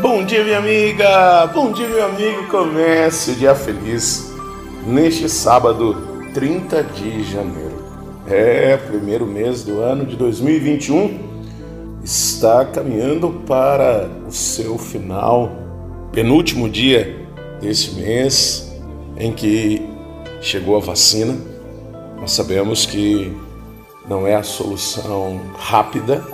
Bom dia, minha amiga! Bom dia, meu amigo! Comece o dia feliz neste sábado, 30 de janeiro. É, primeiro mês do ano de 2021 está caminhando para o seu final, penúltimo dia desse mês em que chegou a vacina. Nós sabemos que não é a solução rápida,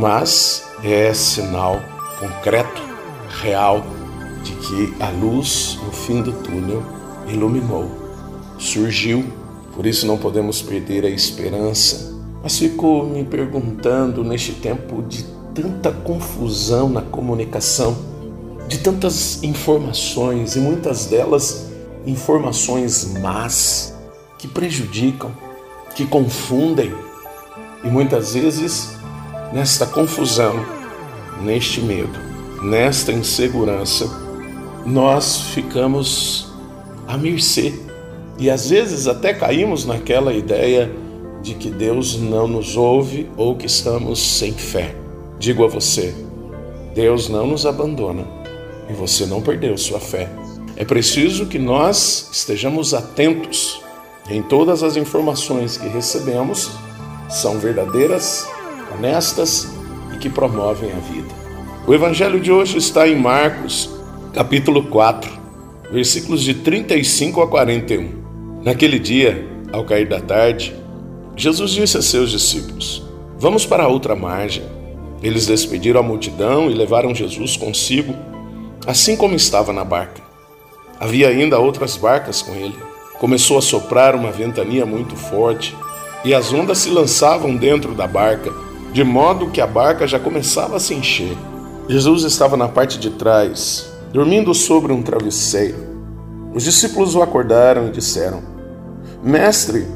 mas é sinal concreto, real, de que a luz no fim do túnel iluminou, surgiu. Por isso não podemos perder a esperança. Mas fico me perguntando neste tempo de tanta confusão na comunicação, de tantas informações e muitas delas informações más que prejudicam, que confundem e muitas vezes nesta confusão, neste medo, nesta insegurança, nós ficamos à mercê e às vezes até caímos naquela ideia de que Deus não nos ouve ou que estamos sem fé. Digo a você, Deus não nos abandona e você não perdeu sua fé. É preciso que nós estejamos atentos em todas as informações que recebemos, são verdadeiras, honestas e que promovem a vida. O evangelho de hoje está em Marcos, capítulo 4, versículos de 35 a 41. Naquele dia, ao cair da tarde, Jesus disse a seus discípulos: Vamos para outra margem. Eles despediram a multidão e levaram Jesus consigo, assim como estava na barca. Havia ainda outras barcas com ele. Começou a soprar uma ventania muito forte e as ondas se lançavam dentro da barca, de modo que a barca já começava a se encher. Jesus estava na parte de trás, dormindo sobre um travesseiro. Os discípulos o acordaram e disseram: Mestre,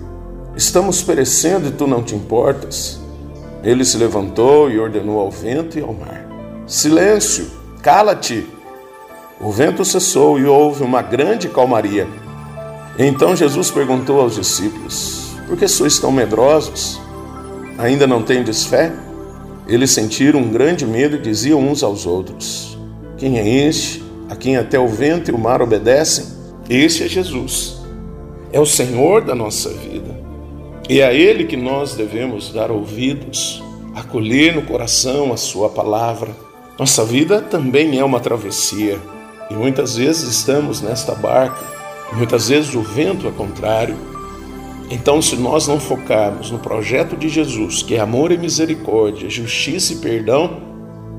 estamos perecendo e tu não te importas? Ele se levantou e ordenou ao vento e ao mar: Silêncio, cala-te! O vento cessou e houve uma grande calmaria. Então Jesus perguntou aos discípulos: Por que sois tão medrosos? Ainda não tendes fé? Eles sentiram um grande medo e diziam uns aos outros: Quem é este, a quem até o vento e o mar obedecem? Este é Jesus. É o Senhor da nossa vida. E é a Ele que nós devemos dar ouvidos, acolher no coração a Sua palavra. Nossa vida também é uma travessia. E muitas vezes estamos nesta barca, muitas vezes o vento é contrário. Então, se nós não focarmos no projeto de Jesus, que é amor e misericórdia, justiça e perdão,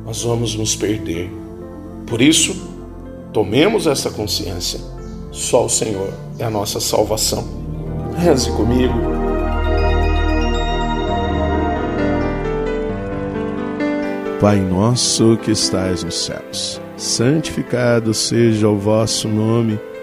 nós vamos nos perder. Por isso, tomemos essa consciência. Só o Senhor é a nossa salvação. Reze comigo. Pai nosso que estais nos céus santificado seja o vosso nome,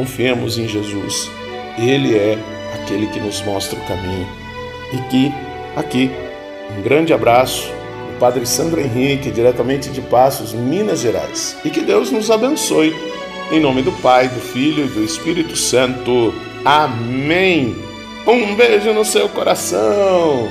confiemos em Jesus. Ele é aquele que nos mostra o caminho. E que, aqui, um grande abraço do Padre Sandro Henrique, diretamente de Passos, Minas Gerais. E que Deus nos abençoe. Em nome do Pai, do Filho e do Espírito Santo. Amém. Um beijo no seu coração.